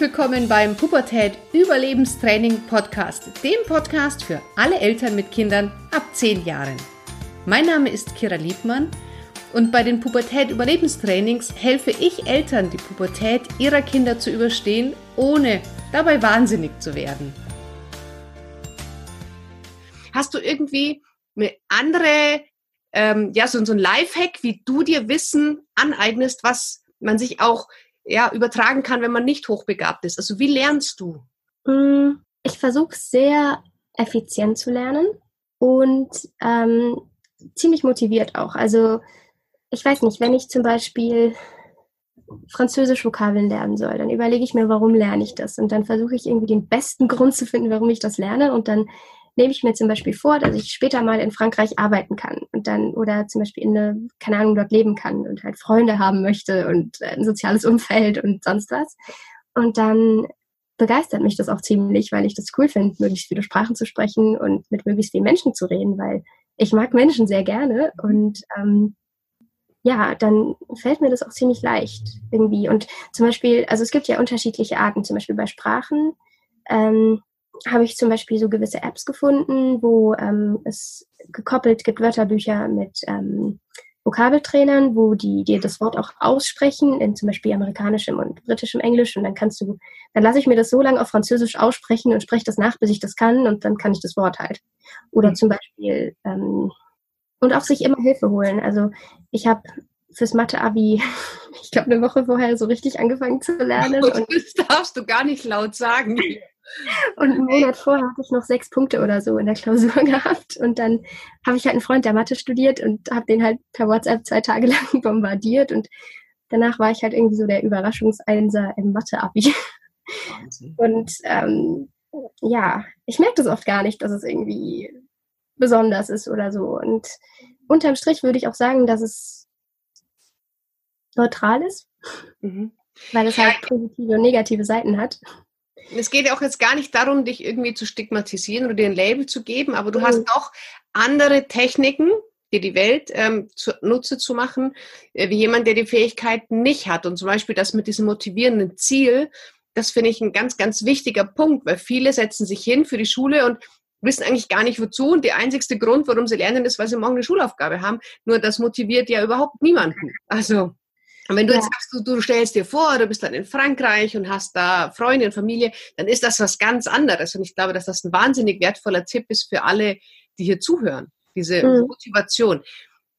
willkommen beim Pubertät Überlebenstraining Podcast, dem Podcast für alle Eltern mit Kindern ab 10 Jahren. Mein Name ist Kira Liebmann und bei den Pubertät Überlebenstrainings helfe ich Eltern, die Pubertät ihrer Kinder zu überstehen, ohne dabei wahnsinnig zu werden. Hast du irgendwie eine andere, ähm, ja, so, so ein Lifehack, wie du dir Wissen aneignest, was man sich auch ja, übertragen kann, wenn man nicht hochbegabt ist? Also wie lernst du? Mm, ich versuche sehr effizient zu lernen und ähm, ziemlich motiviert auch. Also ich weiß nicht, wenn ich zum Beispiel Französisch Vokabeln lernen soll, dann überlege ich mir, warum lerne ich das? Und dann versuche ich irgendwie den besten Grund zu finden, warum ich das lerne. Und dann nehme ich mir zum Beispiel vor, dass ich später mal in Frankreich arbeiten kann und dann oder zum Beispiel in eine, keine Ahnung, dort leben kann und halt Freunde haben möchte und ein soziales Umfeld und sonst was. Und dann begeistert mich das auch ziemlich, weil ich das cool finde, möglichst viele Sprachen zu sprechen und mit möglichst vielen Menschen zu reden, weil ich mag Menschen sehr gerne und ähm, ja, dann fällt mir das auch ziemlich leicht irgendwie. Und zum Beispiel, also es gibt ja unterschiedliche Arten, zum Beispiel bei Sprachen. Ähm, habe ich zum Beispiel so gewisse Apps gefunden, wo ähm, es gekoppelt gibt Wörterbücher mit ähm, Vokabeltrainern, wo die dir das Wort auch aussprechen, in zum Beispiel amerikanischem und britischem Englisch. Und dann kannst du, dann lasse ich mir das so lange auf Französisch aussprechen und spreche das nach, bis ich das kann und dann kann ich das Wort halt. Oder mhm. zum Beispiel, ähm, und auch sich immer Hilfe holen. Also ich habe fürs Mathe-Abi, ich glaube, eine Woche vorher so richtig angefangen zu lernen. Und das darfst du gar nicht laut sagen. Und einen Monat vorher hatte ich noch sechs Punkte oder so in der Klausur gehabt. Und dann habe ich halt einen Freund, der Mathe studiert und habe den halt per WhatsApp zwei Tage lang bombardiert. Und danach war ich halt irgendwie so der Überraschungseinser im Mathe-Abi. Und ähm, ja, ich merke das oft gar nicht, dass es irgendwie besonders ist oder so. Und unterm Strich würde ich auch sagen, dass es neutral ist, mhm. weil es halt positive und negative Seiten hat es geht ja auch jetzt gar nicht darum, dich irgendwie zu stigmatisieren oder dir ein Label zu geben, aber du mhm. hast auch andere Techniken, dir die Welt ähm, zunutze zu machen, äh, wie jemand, der die Fähigkeit nicht hat. Und zum Beispiel das mit diesem motivierenden Ziel, das finde ich ein ganz, ganz wichtiger Punkt, weil viele setzen sich hin für die Schule und wissen eigentlich gar nicht wozu. Und der einzigste Grund, warum sie lernen, ist, weil sie morgen eine Schulaufgabe haben. Nur das motiviert ja überhaupt niemanden. Also und wenn du ja. jetzt sagst, du, du, stellst dir vor, du bist dann in Frankreich und hast da Freunde und Familie, dann ist das was ganz anderes. Und ich glaube, dass das ein wahnsinnig wertvoller Tipp ist für alle, die hier zuhören. Diese mhm. Motivation.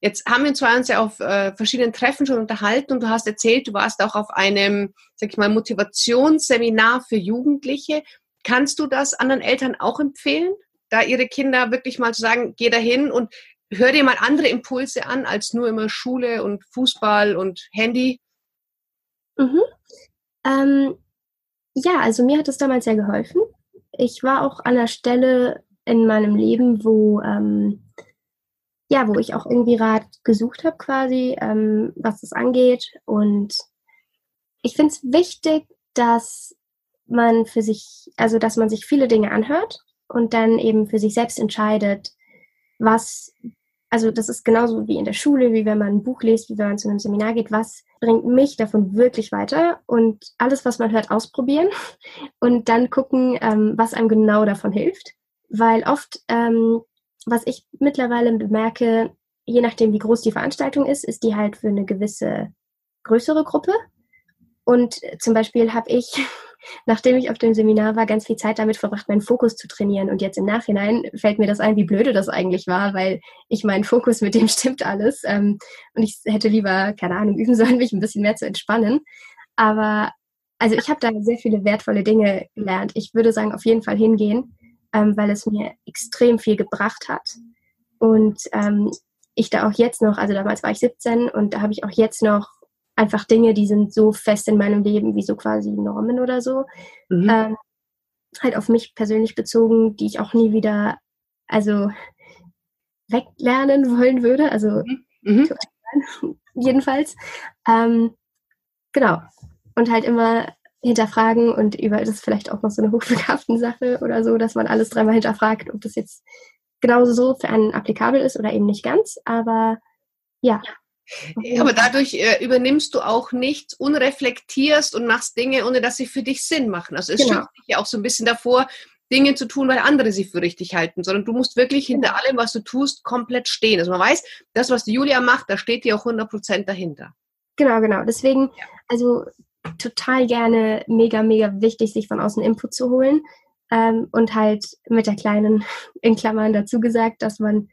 Jetzt haben wir uns zwar uns ja auf äh, verschiedenen Treffen schon unterhalten und du hast erzählt, du warst auch auf einem, sag ich mal, Motivationsseminar für Jugendliche. Kannst du das anderen Eltern auch empfehlen, da ihre Kinder wirklich mal zu sagen, geh dahin und hör dir mal andere Impulse an als nur immer Schule und Fußball und Handy? Mhm. Ähm, ja, also mir hat es damals sehr geholfen. Ich war auch an der Stelle in meinem Leben, wo ähm, ja, wo ich auch irgendwie Rat gesucht habe, quasi, ähm, was das angeht. Und ich finde es wichtig, dass man für sich, also dass man sich viele Dinge anhört und dann eben für sich selbst entscheidet, was also das ist genauso wie in der Schule, wie wenn man ein Buch liest, wie wenn man zu einem Seminar geht, was bringt mich davon wirklich weiter und alles, was man hört, ausprobieren und dann gucken, ähm, was einem genau davon hilft. Weil oft, ähm, was ich mittlerweile bemerke, je nachdem, wie groß die Veranstaltung ist, ist die halt für eine gewisse größere Gruppe. Und zum Beispiel habe ich nachdem ich auf dem Seminar war, ganz viel Zeit damit verbracht, meinen Fokus zu trainieren. Und jetzt im Nachhinein fällt mir das ein, wie blöde das eigentlich war, weil ich meinen Fokus mit dem stimmt alles. Ähm, und ich hätte lieber, keine Ahnung, üben sollen, mich ein bisschen mehr zu entspannen. Aber also ich habe da sehr viele wertvolle Dinge gelernt. Ich würde sagen, auf jeden Fall hingehen, ähm, weil es mir extrem viel gebracht hat. Und ähm, ich da auch jetzt noch, also damals war ich 17 und da habe ich auch jetzt noch einfach Dinge, die sind so fest in meinem Leben wie so quasi Normen oder so. Mhm. Ähm, halt auf mich persönlich bezogen, die ich auch nie wieder, also weglernen wollen würde. Also mhm. Mhm. jedenfalls. Ähm, genau. Und halt immer hinterfragen und über das ist vielleicht auch noch so eine hochbegabten Sache oder so, dass man alles dreimal hinterfragt, ob das jetzt genauso so für einen applikabel ist oder eben nicht ganz. Aber ja, Aber dadurch äh, übernimmst du auch nichts, unreflektierst und machst Dinge, ohne dass sie für dich Sinn machen. Also es genau. schützt dich ja auch so ein bisschen davor, Dinge zu tun, weil andere sie für richtig halten, sondern du musst wirklich hinter genau. allem, was du tust, komplett stehen. Also man weiß, das, was die Julia macht, da steht dir auch 100% dahinter. Genau, genau. Deswegen, also total gerne mega, mega wichtig, sich von außen Input zu holen. Ähm, und halt mit der kleinen, in Klammern dazu gesagt, dass man,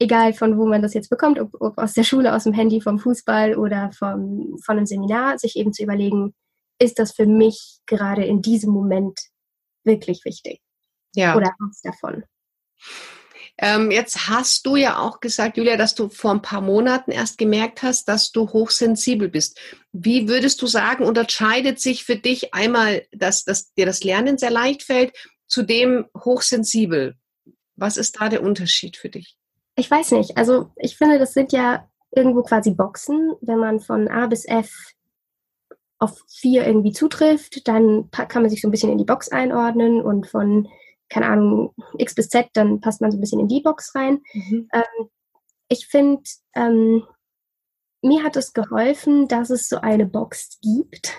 egal von wo man das jetzt bekommt, ob, ob aus der Schule, aus dem Handy, vom Fußball oder vom, von einem Seminar, sich eben zu überlegen, ist das für mich gerade in diesem Moment wirklich wichtig? Ja. Oder was davon? Ähm, jetzt hast du ja auch gesagt, Julia, dass du vor ein paar Monaten erst gemerkt hast, dass du hochsensibel bist. Wie würdest du sagen, unterscheidet sich für dich einmal, dass, dass dir das Lernen sehr leicht fällt, zu dem hochsensibel? Was ist da der Unterschied für dich? Ich weiß nicht. Also ich finde, das sind ja irgendwo quasi Boxen. Wenn man von A bis F auf vier irgendwie zutrifft, dann kann man sich so ein bisschen in die Box einordnen und von keine Ahnung, X bis Z, dann passt man so ein bisschen in die Box rein. Mhm. Ähm, ich finde, ähm, mir hat es geholfen, dass es so eine Box gibt.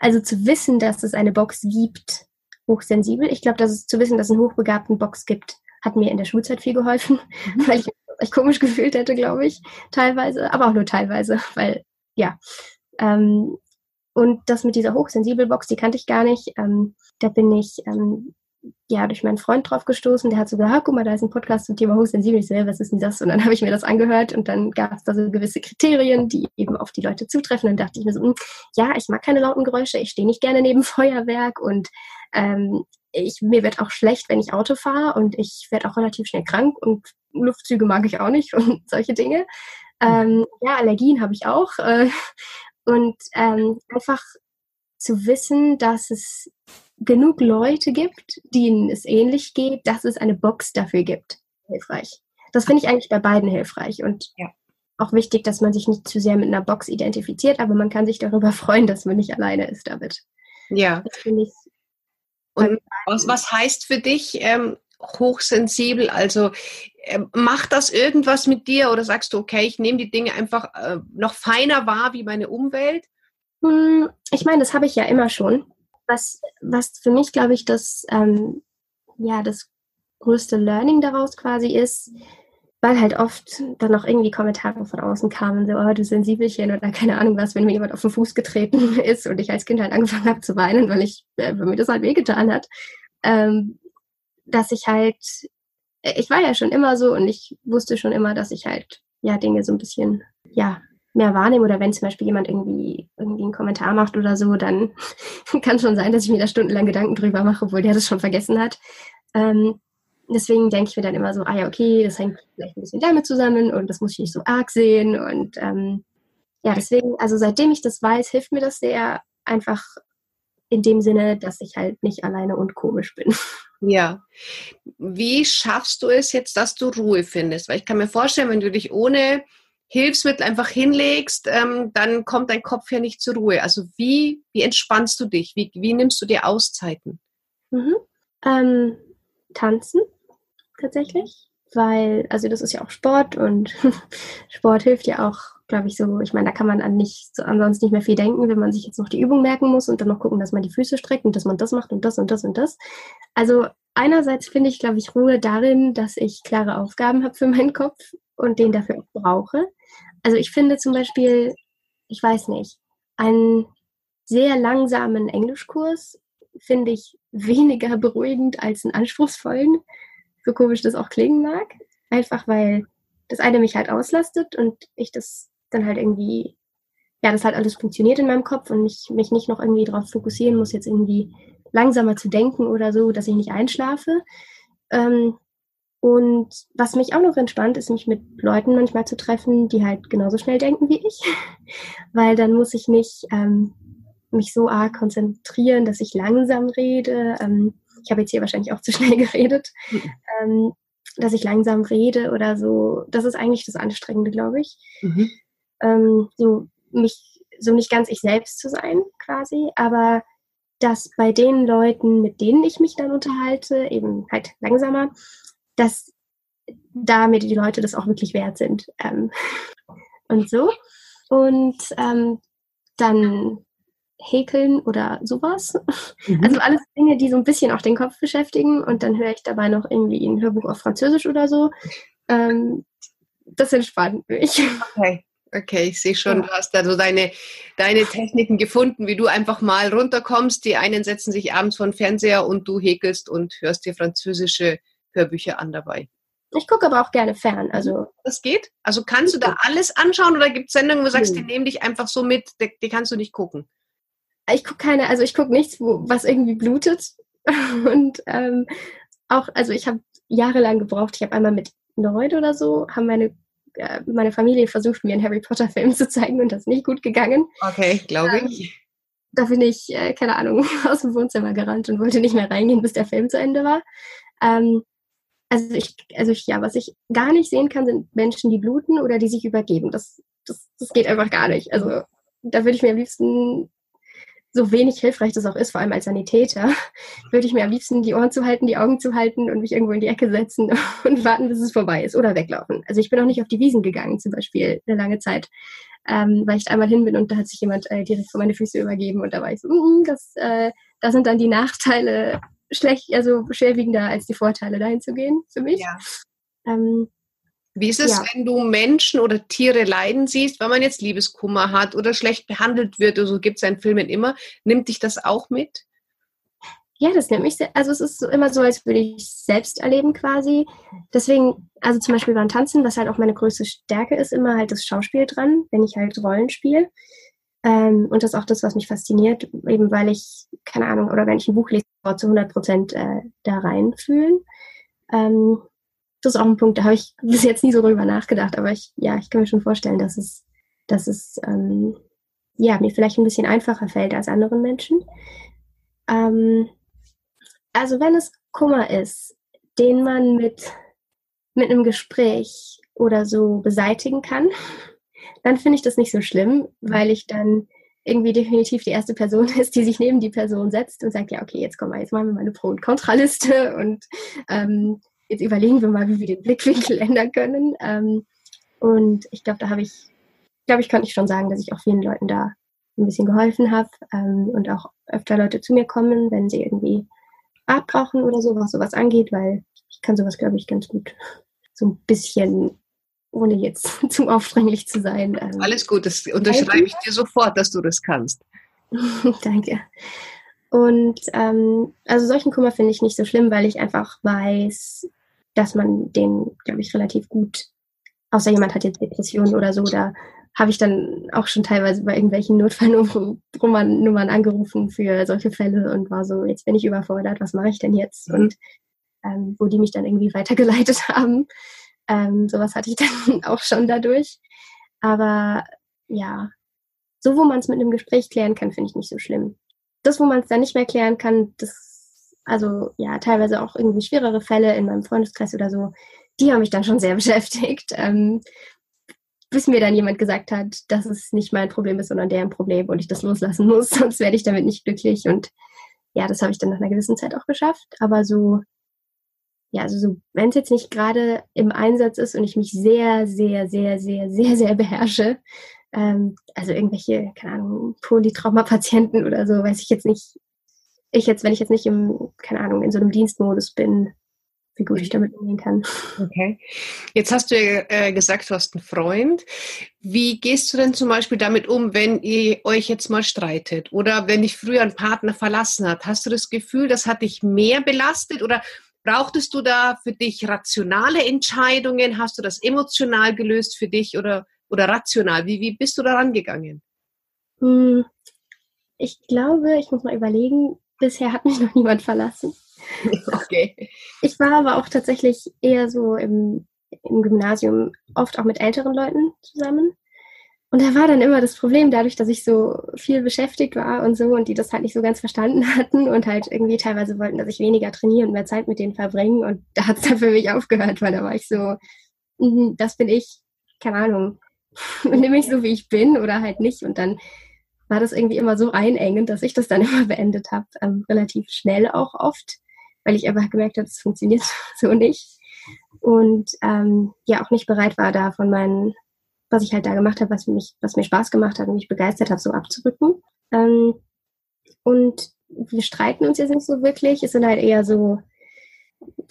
Also zu wissen, dass es eine Box gibt, hochsensibel. Ich glaube, dass es zu wissen, dass es einen hochbegabten Box gibt, hat mir in der Schulzeit viel geholfen, mhm. weil ich mich komisch gefühlt hätte, glaube ich, teilweise, aber auch nur teilweise, weil, ja. Ähm, und das mit dieser hochsensibel Box, die kannte ich gar nicht. Ähm, da bin ich ähm, ja, durch meinen Freund drauf gestoßen, der hat so gesagt, guck mal, da ist ein Podcast zum Thema hochsensibel. Ich so, was ist denn das? Und dann habe ich mir das angehört und dann gab es da so gewisse Kriterien, die eben auf die Leute zutreffen. Und dann dachte ich mir so, hm, ja, ich mag keine lauten Geräusche, ich stehe nicht gerne neben Feuerwerk und ähm, ich, mir wird auch schlecht, wenn ich Auto fahre und ich werde auch relativ schnell krank und Luftzüge mag ich auch nicht und solche Dinge. Ähm, ja, Allergien habe ich auch. Äh, und ähm, einfach zu wissen, dass es genug Leute gibt, denen es ähnlich geht, dass es eine Box dafür gibt. Hilfreich. Das finde ich eigentlich bei beiden hilfreich und ja. auch wichtig, dass man sich nicht zu sehr mit einer Box identifiziert, aber man kann sich darüber freuen, dass man nicht alleine ist damit. Ja. Das finde ich. Und was, was heißt für dich ähm, hochsensibel? Also äh, macht das irgendwas mit dir oder sagst du, okay, ich nehme die Dinge einfach äh, noch feiner wahr wie meine Umwelt? Hm, ich meine, das habe ich ja immer schon was, was für mich, glaube ich, das, ähm, ja, das größte Learning daraus quasi ist, weil halt oft dann noch irgendwie Kommentare von außen kamen, so, oh, du Sensibelchen oder keine Ahnung was, wenn mir jemand auf den Fuß getreten ist und ich als Kind halt angefangen habe zu weinen, weil ich, äh, weil mir das halt wehgetan hat, ähm, dass ich halt, äh, ich war ja schon immer so und ich wusste schon immer, dass ich halt, ja, Dinge so ein bisschen, ja, mehr wahrnehme oder wenn zum Beispiel jemand irgendwie, irgendwie einen Kommentar macht oder so, dann kann schon sein, dass ich mir da stundenlang Gedanken drüber mache, obwohl der das schon vergessen hat. Ähm, deswegen denke ich mir dann immer so, ah ja, okay, das hängt vielleicht ein bisschen damit zusammen und das muss ich nicht so arg sehen. Und ähm, ja, deswegen, also seitdem ich das weiß, hilft mir das sehr einfach in dem Sinne, dass ich halt nicht alleine und komisch bin. Ja. Wie schaffst du es jetzt, dass du Ruhe findest? Weil ich kann mir vorstellen, wenn du dich ohne Hilfsmittel einfach hinlegst, ähm, dann kommt dein Kopf ja nicht zur Ruhe. Also wie, wie entspannst du dich? Wie, wie nimmst du dir Auszeiten? Mhm. Ähm, tanzen tatsächlich, weil, also das ist ja auch Sport und Sport hilft ja auch, glaube ich, so, ich meine, da kann man an nicht, so ansonsten nicht mehr viel denken, wenn man sich jetzt noch die Übung merken muss und dann noch gucken, dass man die Füße streckt und dass man das macht und das und das und das. Also einerseits finde ich, glaube ich, Ruhe darin, dass ich klare Aufgaben habe für meinen Kopf und den dafür auch brauche. Also ich finde zum Beispiel, ich weiß nicht, einen sehr langsamen Englischkurs finde ich weniger beruhigend als einen anspruchsvollen, so komisch das auch klingen mag. Einfach weil das eine mich halt auslastet und ich das dann halt irgendwie, ja, das halt alles funktioniert in meinem Kopf und ich mich nicht noch irgendwie darauf fokussieren muss, jetzt irgendwie langsamer zu denken oder so, dass ich nicht einschlafe. Ähm, und was mich auch noch entspannt, ist mich mit Leuten manchmal zu treffen, die halt genauso schnell denken wie ich. Weil dann muss ich nicht ähm, mich so arg konzentrieren, dass ich langsam rede. Ähm, ich habe jetzt hier wahrscheinlich auch zu schnell geredet. Mhm. Ähm, dass ich langsam rede oder so. Das ist eigentlich das Anstrengende, glaube ich. Mhm. Ähm, so mich, so nicht ganz ich selbst zu sein, quasi, aber dass bei den Leuten, mit denen ich mich dann unterhalte, eben halt langsamer, dass da mir die Leute das auch wirklich wert sind. Ähm, und so. Und ähm, dann häkeln oder sowas. Mhm. Also alles Dinge, die so ein bisschen auch den Kopf beschäftigen. Und dann höre ich dabei noch irgendwie ein Hörbuch auf Französisch oder so. Ähm, das entspannt mich. Okay. Okay, ich sehe schon, ja. du hast da so deine, deine Techniken gefunden, wie du einfach mal runterkommst. Die einen setzen sich abends vor den Fernseher und du häkelst und hörst dir französische Hörbücher an dabei. Ich gucke aber auch gerne fern. Also das geht? Also kannst du da alles anschauen oder gibt es Sendungen, wo du sagst, die nehmen dich einfach so mit, die, die kannst du nicht gucken? Ich gucke keine, also ich gucke nichts, wo, was irgendwie blutet. Und ähm, auch, also ich habe jahrelang gebraucht. Ich habe einmal mit neun oder so, haben meine äh, meine Familie versucht, mir einen Harry Potter Film zu zeigen und das ist nicht gut gegangen. Okay, glaube ich. Ähm, da bin ich, äh, keine Ahnung, aus dem Wohnzimmer gerannt und wollte nicht mehr reingehen, bis der Film zu Ende war. Ähm, also ich, also ich, ja, was ich gar nicht sehen kann, sind Menschen, die bluten oder die sich übergeben. Das, das, das geht einfach gar nicht. Also da würde ich mir am liebsten, so wenig hilfreich das auch ist, vor allem als Sanitäter, würde ich mir am liebsten die Ohren zu halten, die Augen zu halten und mich irgendwo in die Ecke setzen und warten, bis es vorbei ist oder weglaufen. Also ich bin auch nicht auf die Wiesen gegangen, zum Beispiel, eine lange Zeit. Ähm, weil ich da einmal hin bin und da hat sich jemand äh, direkt vor meine Füße übergeben und da war ich so, mm, das, äh, das sind dann die Nachteile schlecht, also schwerwiegender als die Vorteile, dahin zu gehen für mich. Ja. Ähm, wie ist es, ja. wenn du Menschen oder Tiere leiden siehst, wenn man jetzt Liebeskummer hat oder schlecht behandelt wird, oder so gibt es in Filmen immer, nimmt dich das auch mit? Ja, das nimmt mich sehr, also es ist immer so, als würde ich selbst erleben quasi. Deswegen, also zum Beispiel beim Tanzen, was halt auch meine größte Stärke ist, immer halt das Schauspiel dran, wenn ich halt Rollen spiele. Ähm, und das ist auch das, was mich fasziniert, eben weil ich, keine Ahnung, oder wenn ich ein Buch lese, zu 100 Prozent äh, da reinfühlen. Ähm, das ist auch ein Punkt, da habe ich bis jetzt nie so drüber nachgedacht, aber ich, ja, ich kann mir schon vorstellen, dass es, dass es ähm, ja, mir vielleicht ein bisschen einfacher fällt als anderen Menschen. Ähm, also wenn es Kummer ist, den man mit, mit einem Gespräch oder so beseitigen kann, dann finde ich das nicht so schlimm, weil ich dann irgendwie definitiv die erste Person ist, die sich neben die Person setzt und sagt, ja, okay, jetzt komm mal, jetzt machen wir mal eine Pro- und Kontraliste und ähm, jetzt überlegen wir mal, wie wir den Blickwinkel ändern können. Ähm, und ich glaube, da habe ich, glaube ich, konnte ich schon sagen, dass ich auch vielen Leuten da ein bisschen geholfen habe ähm, und auch öfter Leute zu mir kommen, wenn sie irgendwie Rat brauchen oder so, was sowas angeht, weil ich kann sowas, glaube ich, ganz gut so ein bisschen ohne jetzt zu aufdringlich zu sein. Ähm, Alles gut, das unterschreibe ich dir sofort, dass du das kannst. Danke. Und ähm, also solchen Kummer finde ich nicht so schlimm, weil ich einfach weiß, dass man den, glaube ich, relativ gut, außer jemand hat jetzt Depressionen oder so, da habe ich dann auch schon teilweise bei irgendwelchen Notfallnummern angerufen für solche Fälle und war so, jetzt bin ich überfordert, was mache ich denn jetzt? Und ähm, wo die mich dann irgendwie weitergeleitet haben. Ähm, sowas hatte ich dann auch schon dadurch. Aber ja, so wo man es mit einem Gespräch klären kann, finde ich nicht so schlimm. Das, wo man es dann nicht mehr klären kann, das, also ja, teilweise auch irgendwie schwerere Fälle in meinem Freundeskreis oder so, die haben mich dann schon sehr beschäftigt. Ähm, bis mir dann jemand gesagt hat, dass es nicht mein Problem ist, sondern deren Problem und ich das loslassen muss, sonst werde ich damit nicht glücklich. Und ja, das habe ich dann nach einer gewissen Zeit auch geschafft. Aber so ja, also so, wenn es jetzt nicht gerade im Einsatz ist und ich mich sehr, sehr, sehr, sehr, sehr, sehr beherrsche, ähm, also irgendwelche, keine Ahnung, Polytrauma-Patienten oder so, weiß ich jetzt nicht, ich jetzt, wenn ich jetzt nicht im, keine Ahnung, in so einem Dienstmodus bin, wie gut ich damit umgehen kann. Okay. Jetzt hast du ja äh, gesagt, du hast einen Freund. Wie gehst du denn zum Beispiel damit um, wenn ihr euch jetzt mal streitet oder wenn dich früher ein Partner verlassen hat? Hast du das Gefühl, das hat dich mehr belastet oder Brauchtest du da für dich rationale Entscheidungen? Hast du das emotional gelöst für dich oder, oder rational? Wie, wie bist du da rangegangen? Hm, ich glaube, ich muss mal überlegen, bisher hat mich noch niemand verlassen. Okay. Ich war aber auch tatsächlich eher so im, im Gymnasium oft auch mit älteren Leuten zusammen. Und da war dann immer das Problem, dadurch, dass ich so viel beschäftigt war und so und die das halt nicht so ganz verstanden hatten und halt irgendwie teilweise wollten, dass ich weniger trainiere und mehr Zeit mit denen verbringe. Und da hat es dann für mich aufgehört, weil da war ich so, mhm, das bin ich, keine Ahnung, nimm mich so, wie ich bin oder halt nicht. Und dann war das irgendwie immer so einengend, dass ich das dann immer beendet habe, ähm, relativ schnell auch oft, weil ich einfach gemerkt habe, es funktioniert so nicht. Und ähm, ja auch nicht bereit war, da von meinen was ich halt da gemacht habe, was mich, was mir Spaß gemacht hat und mich begeistert hat, so abzurücken. Ähm, und wir streiten uns jetzt nicht so wirklich. Es sind halt eher so,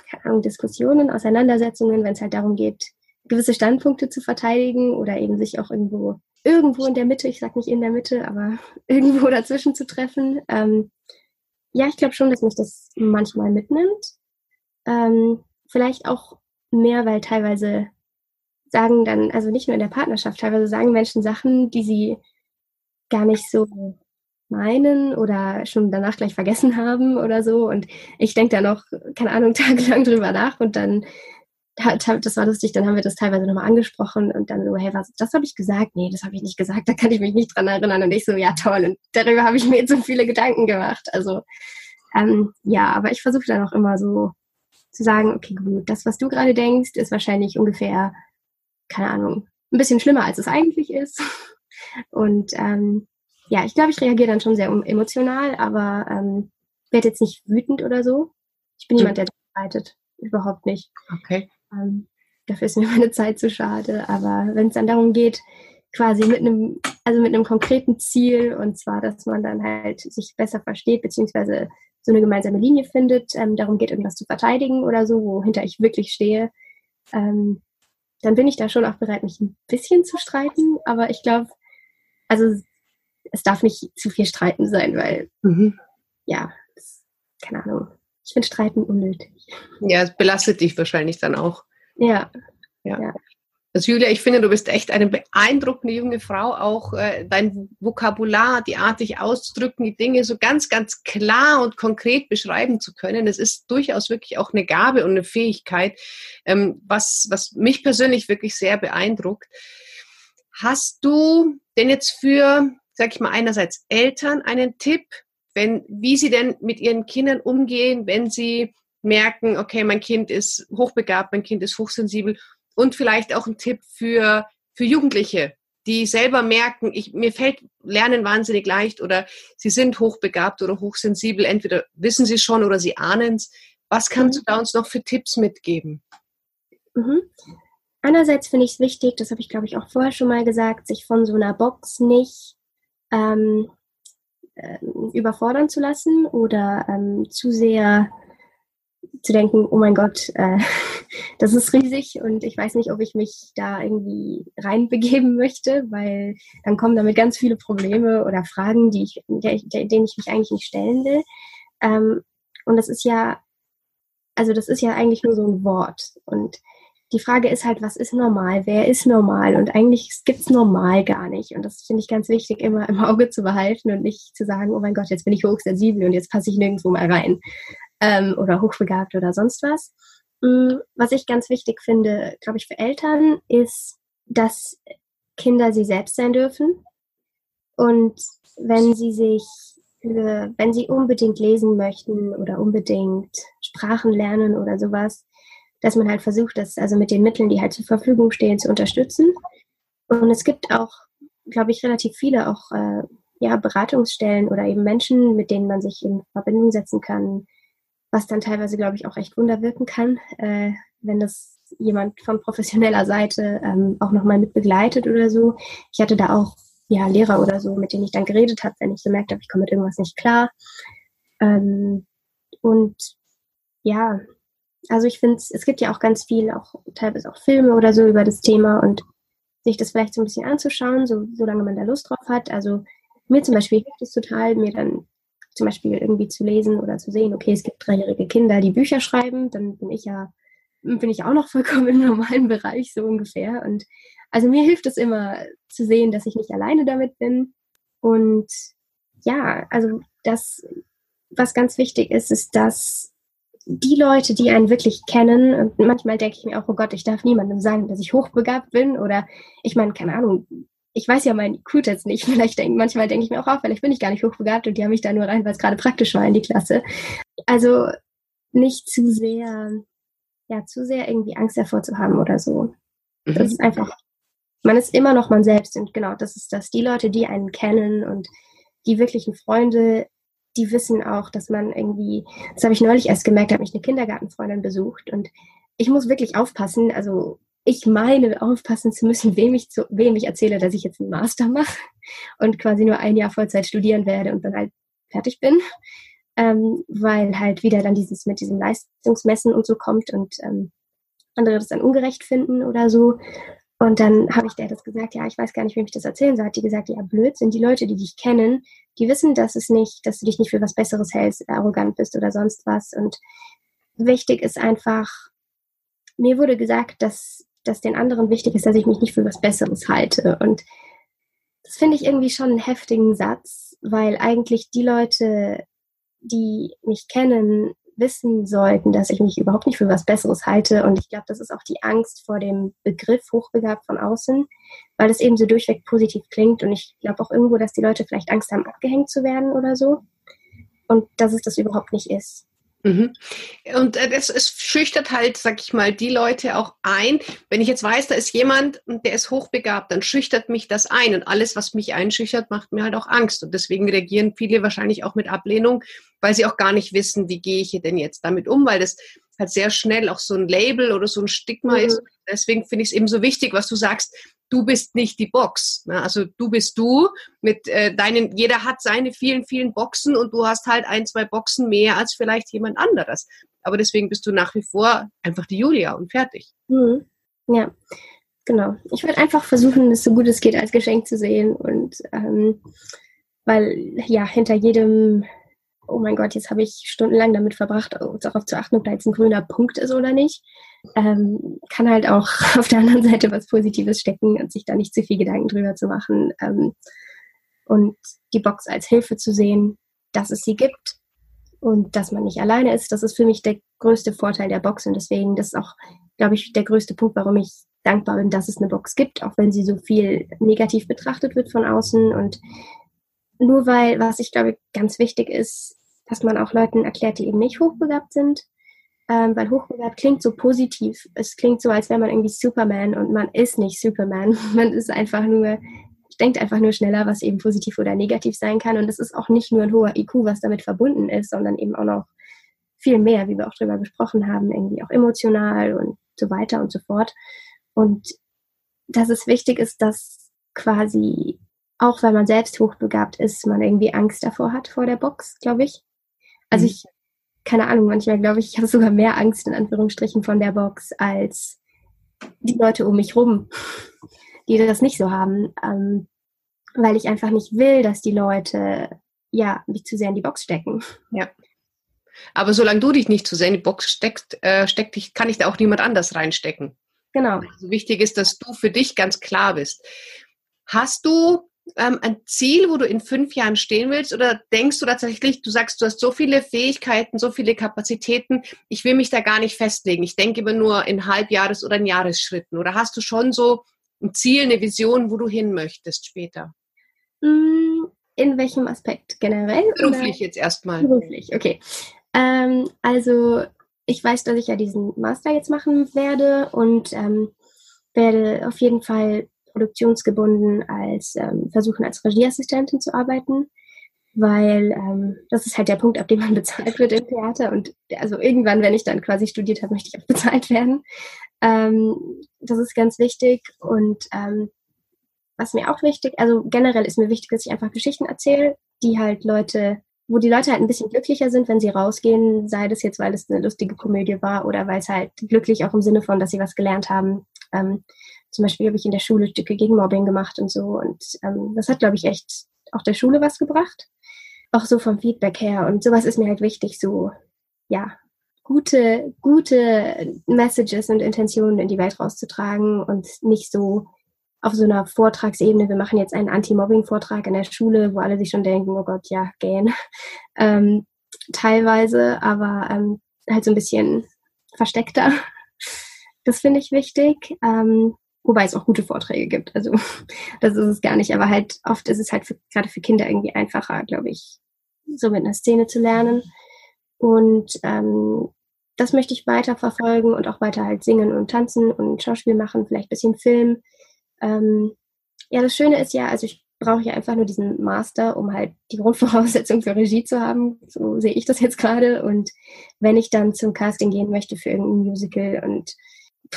keine Ahnung, Diskussionen, Auseinandersetzungen, wenn es halt darum geht, gewisse Standpunkte zu verteidigen oder eben sich auch irgendwo, irgendwo in der Mitte, ich sag nicht in der Mitte, aber irgendwo dazwischen zu treffen. Ähm, ja, ich glaube schon, dass mich das manchmal mitnimmt. Ähm, vielleicht auch mehr, weil teilweise sagen dann, also nicht nur in der Partnerschaft, teilweise sagen Menschen Sachen, die sie gar nicht so meinen oder schon danach gleich vergessen haben oder so. Und ich denke da noch, keine Ahnung, tagelang drüber nach und dann, das war lustig, dann haben wir das teilweise nochmal angesprochen und dann so, hey, was, das habe ich gesagt? Nee, das habe ich nicht gesagt, da kann ich mich nicht dran erinnern. Und ich so, ja toll, und darüber habe ich mir jetzt so viele Gedanken gemacht. Also ähm, ja, aber ich versuche dann auch immer so zu sagen, okay, gut, das, was du gerade denkst, ist wahrscheinlich ungefähr, keine Ahnung, ein bisschen schlimmer, als es eigentlich ist. Und ähm, ja, ich glaube, ich reagiere dann schon sehr emotional, aber ähm, werde jetzt nicht wütend oder so. Ich bin jemand, der streitet. Überhaupt nicht. Okay. Ähm, dafür ist mir meine Zeit zu schade. Aber wenn es dann darum geht, quasi mit einem, also mit einem konkreten Ziel, und zwar, dass man dann halt sich besser versteht, beziehungsweise so eine gemeinsame Linie findet, ähm, darum geht, irgendwas zu verteidigen oder so, wohinter ich wirklich stehe, ähm, dann bin ich da schon auch bereit, mich ein bisschen zu streiten. Aber ich glaube, also es darf nicht zu viel Streiten sein, weil, mhm. ja, das, keine Ahnung. Ich finde Streiten unnötig. Ja, es belastet dich wahrscheinlich dann auch. Ja. Ja. ja. Also Julia, ich finde, du bist echt eine beeindruckende junge Frau. Auch äh, dein Vokabular, die Art, dich auszudrücken, die Dinge so ganz, ganz klar und konkret beschreiben zu können. Das ist durchaus wirklich auch eine Gabe und eine Fähigkeit, ähm, was, was mich persönlich wirklich sehr beeindruckt. Hast du denn jetzt für sag ich mal, einerseits Eltern einen Tipp, wenn, wie sie denn mit ihren Kindern umgehen, wenn sie merken, okay, mein Kind ist hochbegabt, mein Kind ist hochsensibel und vielleicht auch ein Tipp für, für Jugendliche, die selber merken, ich, mir fällt Lernen wahnsinnig leicht oder sie sind hochbegabt oder hochsensibel, entweder wissen sie schon oder sie ahnen es. Was kannst mhm. du da uns noch für Tipps mitgeben? Mhm. Einerseits finde ich es wichtig, das habe ich glaube ich auch vorher schon mal gesagt, sich von so einer Box nicht ähm, äh, überfordern zu lassen oder ähm, zu sehr zu denken, oh mein Gott, äh, das ist riesig und ich weiß nicht, ob ich mich da irgendwie reinbegeben möchte, weil dann kommen damit ganz viele Probleme oder Fragen, die ich, der, der, denen ich mich eigentlich nicht stellen will. Ähm, und das ist ja, also das ist ja eigentlich nur so ein Wort. Und die Frage ist halt, was ist normal? Wer ist normal? Und eigentlich gibt es normal gar nicht. Und das finde ich ganz wichtig, immer im Auge zu behalten und nicht zu sagen, oh mein Gott, jetzt bin ich hochsensibel und jetzt passe ich nirgendwo mal rein. Ähm, oder hochbegabt oder sonst was. Mm, was ich ganz wichtig finde, glaube ich, für Eltern, ist, dass Kinder sie selbst sein dürfen. Und wenn sie sich, wenn sie unbedingt lesen möchten oder unbedingt Sprachen lernen oder sowas, dass man halt versucht, das also mit den Mitteln, die halt zur Verfügung stehen, zu unterstützen. Und es gibt auch, glaube ich, relativ viele auch äh, ja, Beratungsstellen oder eben Menschen, mit denen man sich in Verbindung setzen kann, was dann teilweise, glaube ich, auch echt Wunder wirken kann, äh, wenn das jemand von professioneller Seite ähm, auch nochmal mit begleitet oder so. Ich hatte da auch ja, Lehrer oder so, mit denen ich dann geredet habe, wenn ich so merkt habe, ich komme mit irgendwas nicht klar. Ähm, und ja, also ich finde, es gibt ja auch ganz viel, auch teilweise auch Filme oder so über das Thema und sich das vielleicht so ein bisschen anzuschauen, so, solange man da Lust drauf hat. Also mir zum Beispiel hilft es total, mir dann zum Beispiel irgendwie zu lesen oder zu sehen, okay, es gibt dreijährige Kinder, die Bücher schreiben, dann bin ich ja, bin ich auch noch vollkommen im normalen Bereich, so ungefähr. Und also mir hilft es immer zu sehen, dass ich nicht alleine damit bin. Und ja, also das, was ganz wichtig ist, ist, dass die Leute, die einen wirklich kennen, und manchmal denke ich mir auch, oh Gott, ich darf niemandem sagen, dass ich hochbegabt bin oder ich meine, keine Ahnung, ich weiß ja mein IQ jetzt nicht. Vielleicht denk, manchmal denke ich mir auch, oh, vielleicht bin ich gar nicht hochbegabt und die haben mich da nur rein, weil es gerade praktisch war in die Klasse. Also nicht zu sehr, ja, zu sehr irgendwie Angst davor zu haben oder so. Mhm. Das ist einfach, man ist immer noch man selbst und genau, das ist das. Die Leute, die einen kennen und die wirklichen Freunde, die wissen auch, dass man irgendwie, das habe ich neulich erst gemerkt, habe ich eine Kindergartenfreundin besucht und ich muss wirklich aufpassen, also ich meine, aufpassen zu müssen, wem ich, zu, wem ich erzähle, dass ich jetzt einen Master mache und quasi nur ein Jahr Vollzeit studieren werde und dann halt fertig bin. Ähm, weil halt wieder dann dieses mit diesem Leistungsmessen und so kommt und ähm, andere das dann ungerecht finden oder so. Und dann habe ich der das gesagt, ja, ich weiß gar nicht, wem ich das erzählen soll. Hat die gesagt, ja, blöd sind die Leute, die dich kennen, die wissen, dass es nicht, dass du dich nicht für was Besseres hältst, arrogant bist oder sonst was. Und wichtig ist einfach, mir wurde gesagt, dass, dass den anderen wichtig ist, dass ich mich nicht für was Besseres halte. Und das finde ich irgendwie schon einen heftigen Satz, weil eigentlich die Leute, die mich kennen, wissen sollten, dass ich mich überhaupt nicht für was Besseres halte. Und ich glaube, das ist auch die Angst vor dem Begriff hochbegabt von außen, weil es eben so durchweg positiv klingt. Und ich glaube auch irgendwo, dass die Leute vielleicht Angst haben, abgehängt zu werden oder so. Und dass es das überhaupt nicht ist. Mhm. Und äh, das, es schüchtert halt, sag ich mal, die Leute auch ein. Wenn ich jetzt weiß, da ist jemand, der ist hochbegabt, dann schüchtert mich das ein. Und alles, was mich einschüchtert, macht mir halt auch Angst. Und deswegen reagieren viele wahrscheinlich auch mit Ablehnung, weil sie auch gar nicht wissen, wie gehe ich denn jetzt damit um, weil das halt sehr schnell auch so ein Label oder so ein Stigma mhm. ist. Deswegen finde ich es eben so wichtig, was du sagst, du bist nicht die Box. Ne? Also du bist du mit äh, deinen, jeder hat seine vielen, vielen Boxen und du hast halt ein, zwei Boxen mehr als vielleicht jemand anderes. Aber deswegen bist du nach wie vor einfach die Julia und fertig. Mhm. Ja, genau. Ich werde einfach versuchen, es so gut es geht als Geschenk zu sehen und ähm, weil ja hinter jedem oh mein Gott, jetzt habe ich stundenlang damit verbracht, darauf zu achten, ob da jetzt ein grüner Punkt ist oder nicht. Ähm, kann halt auch auf der anderen Seite was Positives stecken und sich da nicht zu viel Gedanken drüber zu machen. Ähm, und die Box als Hilfe zu sehen, dass es sie gibt und dass man nicht alleine ist, das ist für mich der größte Vorteil der Box und deswegen, das ist auch, glaube ich, der größte Punkt, warum ich dankbar bin, dass es eine Box gibt, auch wenn sie so viel negativ betrachtet wird von außen und nur weil, was ich glaube ganz wichtig ist, dass man auch Leuten erklärt, die eben nicht hochbegabt sind. Ähm, weil hochbegabt klingt so positiv. Es klingt so, als wäre man irgendwie Superman und man ist nicht Superman. Man ist einfach nur, denkt einfach nur schneller, was eben positiv oder negativ sein kann. Und es ist auch nicht nur ein hoher IQ, was damit verbunden ist, sondern eben auch noch viel mehr, wie wir auch drüber gesprochen haben, irgendwie auch emotional und so weiter und so fort. Und dass es wichtig ist, dass quasi, auch wenn man selbst hochbegabt ist, man irgendwie Angst davor hat vor der Box, glaube ich. Also mhm. ich, keine Ahnung, manchmal glaube ich, ich habe sogar mehr Angst in Anführungsstrichen von der Box als die Leute um mich rum, die das nicht so haben, ähm, weil ich einfach nicht will, dass die Leute ja mich zu sehr in die Box stecken. Ja. Aber solange du dich nicht zu sehr in die Box steckst, äh, steckt dich, kann ich da auch niemand anders reinstecken. Genau. Also wichtig ist, dass du für dich ganz klar bist. Hast du ähm, ein Ziel, wo du in fünf Jahren stehen willst? Oder denkst du tatsächlich, du sagst, du hast so viele Fähigkeiten, so viele Kapazitäten, ich will mich da gar nicht festlegen. Ich denke immer nur in Halbjahres- oder in Jahresschritten. Oder hast du schon so ein Ziel, eine Vision, wo du hin möchtest später? Mm, in welchem Aspekt? Generell? Beruflich oder? jetzt erstmal. Beruflich, okay. Ähm, also ich weiß, dass ich ja diesen Master jetzt machen werde und ähm, werde auf jeden Fall produktionsgebunden als ähm, versuchen, als Regieassistentin zu arbeiten, weil ähm, das ist halt der Punkt, ab dem man bezahlt wird im Theater. Und also irgendwann, wenn ich dann quasi studiert habe, möchte ich auch bezahlt werden. Ähm, das ist ganz wichtig. Und ähm, was mir auch wichtig, also generell ist mir wichtig, dass ich einfach Geschichten erzähle, die halt Leute wo die Leute halt ein bisschen glücklicher sind, wenn sie rausgehen, sei das jetzt, weil es eine lustige Komödie war oder weil es halt glücklich auch im Sinne von, dass sie was gelernt haben. Ähm, zum Beispiel habe ich in der Schule Stücke gegen Mobbing gemacht und so. Und ähm, das hat, glaube ich, echt auch der Schule was gebracht. Auch so vom Feedback her. Und sowas ist mir halt wichtig, so, ja, gute, gute Messages und Intentionen in die Welt rauszutragen und nicht so auf so einer Vortragsebene, wir machen jetzt einen Anti-Mobbing-Vortrag in der Schule, wo alle sich schon denken, oh Gott, ja, gähn. Ähm, teilweise, aber ähm, halt so ein bisschen versteckter. Das finde ich wichtig. Ähm, wobei es auch gute Vorträge gibt. Also das ist es gar nicht. Aber halt oft ist es halt gerade für Kinder irgendwie einfacher, glaube ich, so mit einer Szene zu lernen. Und ähm, das möchte ich weiter verfolgen und auch weiter halt singen und tanzen und Schauspiel machen, vielleicht ein bisschen Film. Ähm, ja, das Schöne ist ja, also ich brauche ja einfach nur diesen Master, um halt die Grundvoraussetzung für Regie zu haben. So sehe ich das jetzt gerade. Und wenn ich dann zum Casting gehen möchte für irgendein Musical und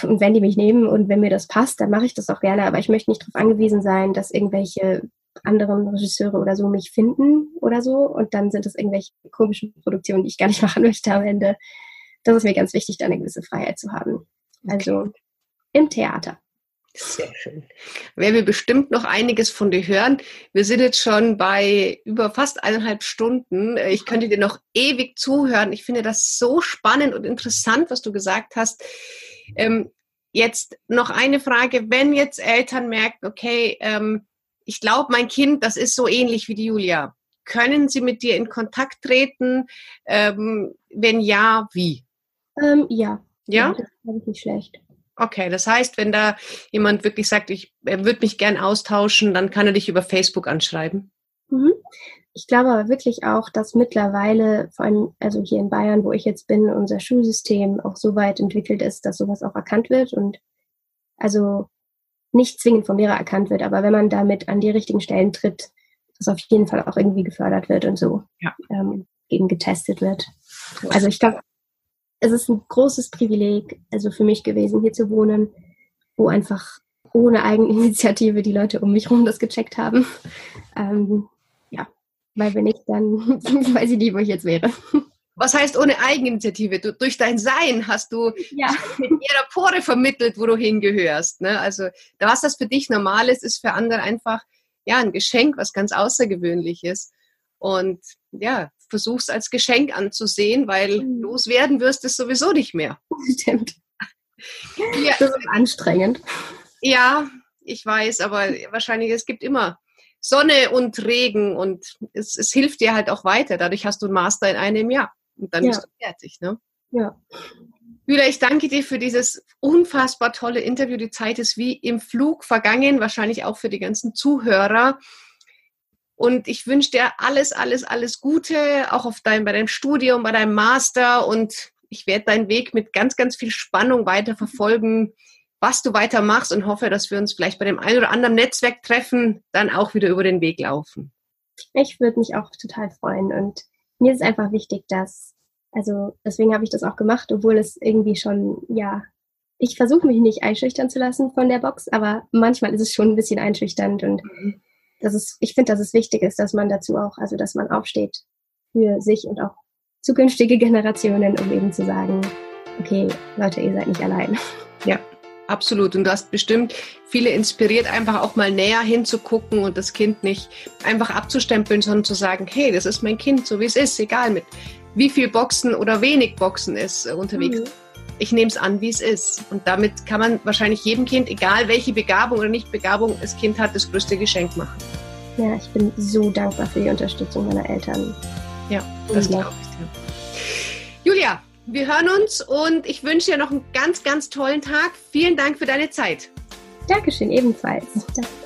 und wenn die mich nehmen und wenn mir das passt, dann mache ich das auch gerne. Aber ich möchte nicht darauf angewiesen sein, dass irgendwelche anderen Regisseure oder so mich finden oder so. Und dann sind es irgendwelche komischen Produktionen, die ich gar nicht machen möchte am Ende. Das ist mir ganz wichtig, da eine gewisse Freiheit zu haben. Also okay. im Theater. Sehr schön. Werden wir bestimmt noch einiges von dir hören. Wir sind jetzt schon bei über fast eineinhalb Stunden. Ich könnte dir noch ewig zuhören. Ich finde das so spannend und interessant, was du gesagt hast. Ähm, jetzt noch eine Frage. Wenn jetzt Eltern merken, okay, ähm, ich glaube, mein Kind, das ist so ähnlich wie die Julia. Können sie mit dir in Kontakt treten? Ähm, wenn ja, wie? Ähm, ja. Ja? ja das ist nicht schlecht. Okay, das heißt, wenn da jemand wirklich sagt, ich, er würde mich gern austauschen, dann kann er dich über Facebook anschreiben. Mhm. Ich glaube aber wirklich auch, dass mittlerweile, vor allem also hier in Bayern, wo ich jetzt bin, unser Schulsystem auch so weit entwickelt ist, dass sowas auch erkannt wird und also nicht zwingend vom Lehrer erkannt wird, aber wenn man damit an die richtigen Stellen tritt, das auf jeden Fall auch irgendwie gefördert wird und so ja. ähm, gegen getestet wird. Also ich glaube, es ist ein großes Privileg, also für mich gewesen, hier zu wohnen, wo einfach ohne Eigeninitiative die Leute um mich herum das gecheckt haben. Ähm, ja, weil wenn nicht, dann weiß ich nicht, wo ich jetzt wäre. Was heißt ohne Eigeninitiative? Du, durch dein Sein hast du ja. mit ihrer Pore vermittelt, wo du hingehörst. Ne? Also, was das für dich normal ist, ist für andere einfach ja ein Geschenk, was ganz außergewöhnliches. Und ja, versuch's als Geschenk anzusehen, weil mhm. loswerden wirst es sowieso nicht mehr. Stimmt. Ja. Das ist anstrengend. Ja, ich weiß, aber wahrscheinlich, es gibt immer Sonne und Regen und es, es hilft dir halt auch weiter. Dadurch hast du einen Master in einem Jahr und dann ja. bist du fertig. Ne? Ja. Julia, ich danke dir für dieses unfassbar tolle Interview. Die Zeit ist wie im Flug vergangen, wahrscheinlich auch für die ganzen Zuhörer. Und ich wünsche dir alles, alles, alles Gute, auch auf dein, bei deinem Studium, bei deinem Master. Und ich werde deinen Weg mit ganz, ganz viel Spannung weiter verfolgen, was du weiter machst und hoffe, dass wir uns vielleicht bei dem einen oder anderen Netzwerk treffen, dann auch wieder über den Weg laufen. Ich würde mich auch total freuen. Und mir ist einfach wichtig, dass, also deswegen habe ich das auch gemacht, obwohl es irgendwie schon, ja, ich versuche mich nicht einschüchtern zu lassen von der Box, aber manchmal ist es schon ein bisschen einschüchternd und mhm das ist, ich finde, dass es wichtig ist, dass man dazu auch, also dass man aufsteht für sich und auch zukünftige Generationen, um eben zu sagen, okay, Leute, ihr seid nicht allein. Ja, absolut. Und du hast bestimmt viele inspiriert, einfach auch mal näher hinzugucken und das Kind nicht einfach abzustempeln, sondern zu sagen, hey, das ist mein Kind, so wie es ist, egal mit wie viel Boxen oder wenig Boxen es unterwegs mhm ich nehme es an, wie es ist. Und damit kann man wahrscheinlich jedem Kind, egal welche Begabung oder Nicht-Begabung das Kind hat, das größte Geschenk machen. Ja, ich bin so dankbar für die Unterstützung meiner Eltern. Ja, das glaube ich dir. Julia, wir hören uns und ich wünsche dir noch einen ganz, ganz tollen Tag. Vielen Dank für deine Zeit. Dankeschön, ebenfalls. Danke.